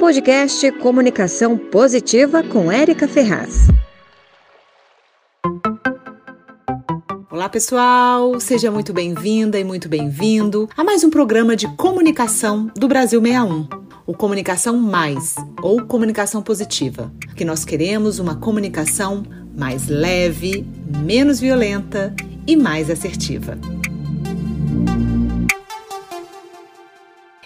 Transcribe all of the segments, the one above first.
Podcast Comunicação Positiva com Érica Ferraz. Olá, pessoal! Seja muito bem-vinda e muito bem-vindo a mais um programa de comunicação do Brasil 61. O Comunicação Mais ou Comunicação Positiva, que nós queremos uma comunicação mais leve, menos violenta e mais assertiva.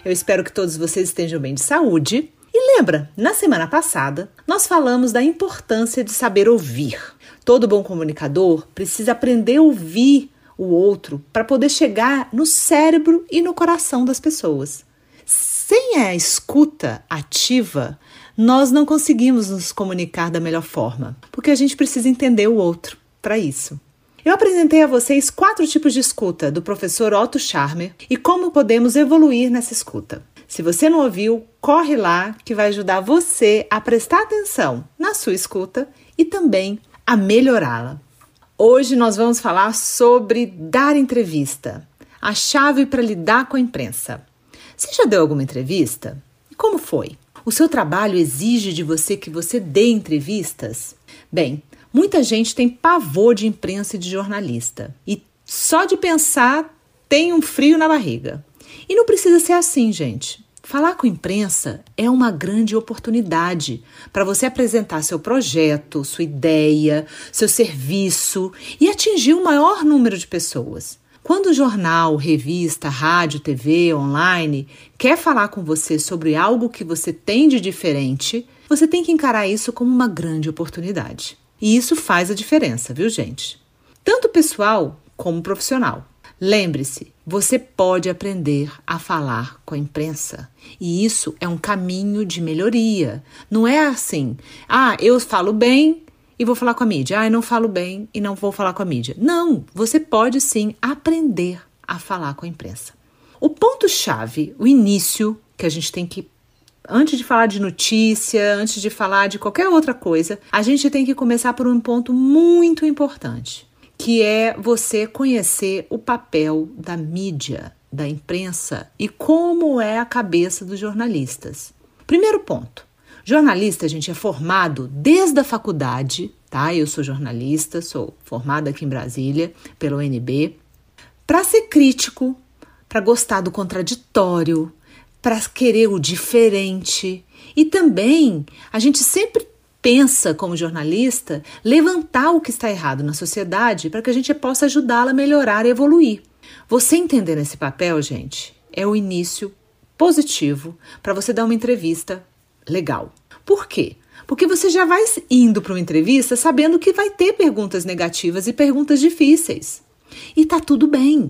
Eu espero que todos vocês estejam bem de saúde. Lembra, na semana passada, nós falamos da importância de saber ouvir. Todo bom comunicador precisa aprender a ouvir o outro para poder chegar no cérebro e no coração das pessoas. Sem a escuta ativa, nós não conseguimos nos comunicar da melhor forma, porque a gente precisa entender o outro para isso. Eu apresentei a vocês quatro tipos de escuta do professor Otto Scharmer e como podemos evoluir nessa escuta. Se você não ouviu, corre lá que vai ajudar você a prestar atenção na sua escuta e também a melhorá-la. Hoje nós vamos falar sobre dar entrevista, a chave para lidar com a imprensa. Você já deu alguma entrevista? Como foi? O seu trabalho exige de você que você dê entrevistas? Bem, Muita gente tem pavor de imprensa e de jornalista. E só de pensar tem um frio na barriga. E não precisa ser assim, gente. Falar com imprensa é uma grande oportunidade para você apresentar seu projeto, sua ideia, seu serviço e atingir o maior número de pessoas. Quando o jornal, revista, rádio, TV, online quer falar com você sobre algo que você tem de diferente, você tem que encarar isso como uma grande oportunidade. E isso faz a diferença, viu, gente? Tanto pessoal como profissional. Lembre-se, você pode aprender a falar com a imprensa. E isso é um caminho de melhoria. Não é assim, ah, eu falo bem e vou falar com a mídia. Ah, eu não falo bem e não vou falar com a mídia. Não, você pode sim aprender a falar com a imprensa. O ponto-chave, o início que a gente tem que antes de falar de notícia, antes de falar de qualquer outra coisa, a gente tem que começar por um ponto muito importante, que é você conhecer o papel da mídia, da imprensa e como é a cabeça dos jornalistas. Primeiro ponto. Jornalista, a gente é formado desde a faculdade, tá? Eu sou jornalista, sou formada aqui em Brasília pela UNB, para ser crítico, para gostar do contraditório, para querer o diferente. E também a gente sempre pensa, como jornalista, levantar o que está errado na sociedade para que a gente possa ajudá-la a melhorar e evoluir. Você entender esse papel, gente, é o início positivo para você dar uma entrevista legal. Por quê? Porque você já vai indo para uma entrevista sabendo que vai ter perguntas negativas e perguntas difíceis. E tá tudo bem.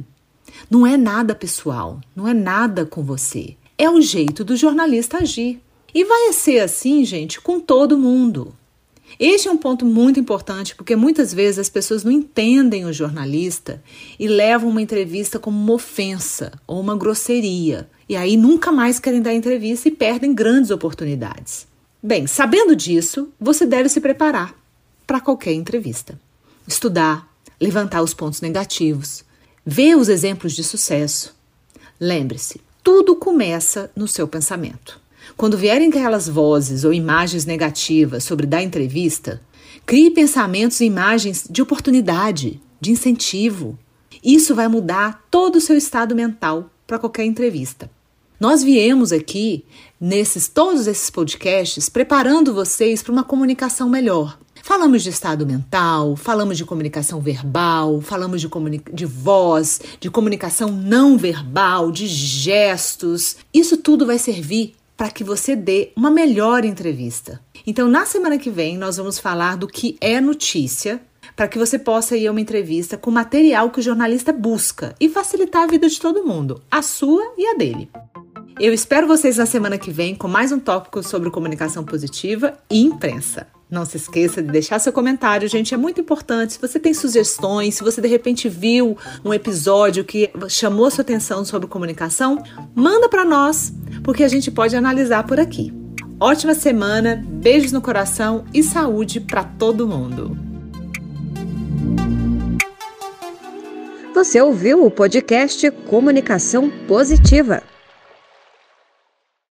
Não é nada pessoal, não é nada com você. É o jeito do jornalista agir. E vai ser assim, gente, com todo mundo. Este é um ponto muito importante porque muitas vezes as pessoas não entendem o jornalista e levam uma entrevista como uma ofensa ou uma grosseria. E aí nunca mais querem dar entrevista e perdem grandes oportunidades. Bem, sabendo disso, você deve se preparar para qualquer entrevista. Estudar, levantar os pontos negativos, ver os exemplos de sucesso. Lembre-se, tudo começa no seu pensamento. Quando vierem aquelas vozes ou imagens negativas sobre dar entrevista, crie pensamentos e imagens de oportunidade, de incentivo. Isso vai mudar todo o seu estado mental para qualquer entrevista. Nós viemos aqui nesses todos esses podcasts preparando vocês para uma comunicação melhor, Falamos de estado mental, falamos de comunicação verbal, falamos de, de voz, de comunicação não verbal, de gestos. Isso tudo vai servir para que você dê uma melhor entrevista. Então, na semana que vem, nós vamos falar do que é notícia, para que você possa ir a uma entrevista com material que o jornalista busca e facilitar a vida de todo mundo, a sua e a dele. Eu espero vocês na semana que vem com mais um tópico sobre comunicação positiva e imprensa. Não se esqueça de deixar seu comentário, gente, é muito importante. Se você tem sugestões, se você de repente viu um episódio que chamou sua atenção sobre comunicação, manda para nós, porque a gente pode analisar por aqui. Ótima semana, beijos no coração e saúde para todo mundo. Você ouviu o podcast Comunicação Positiva.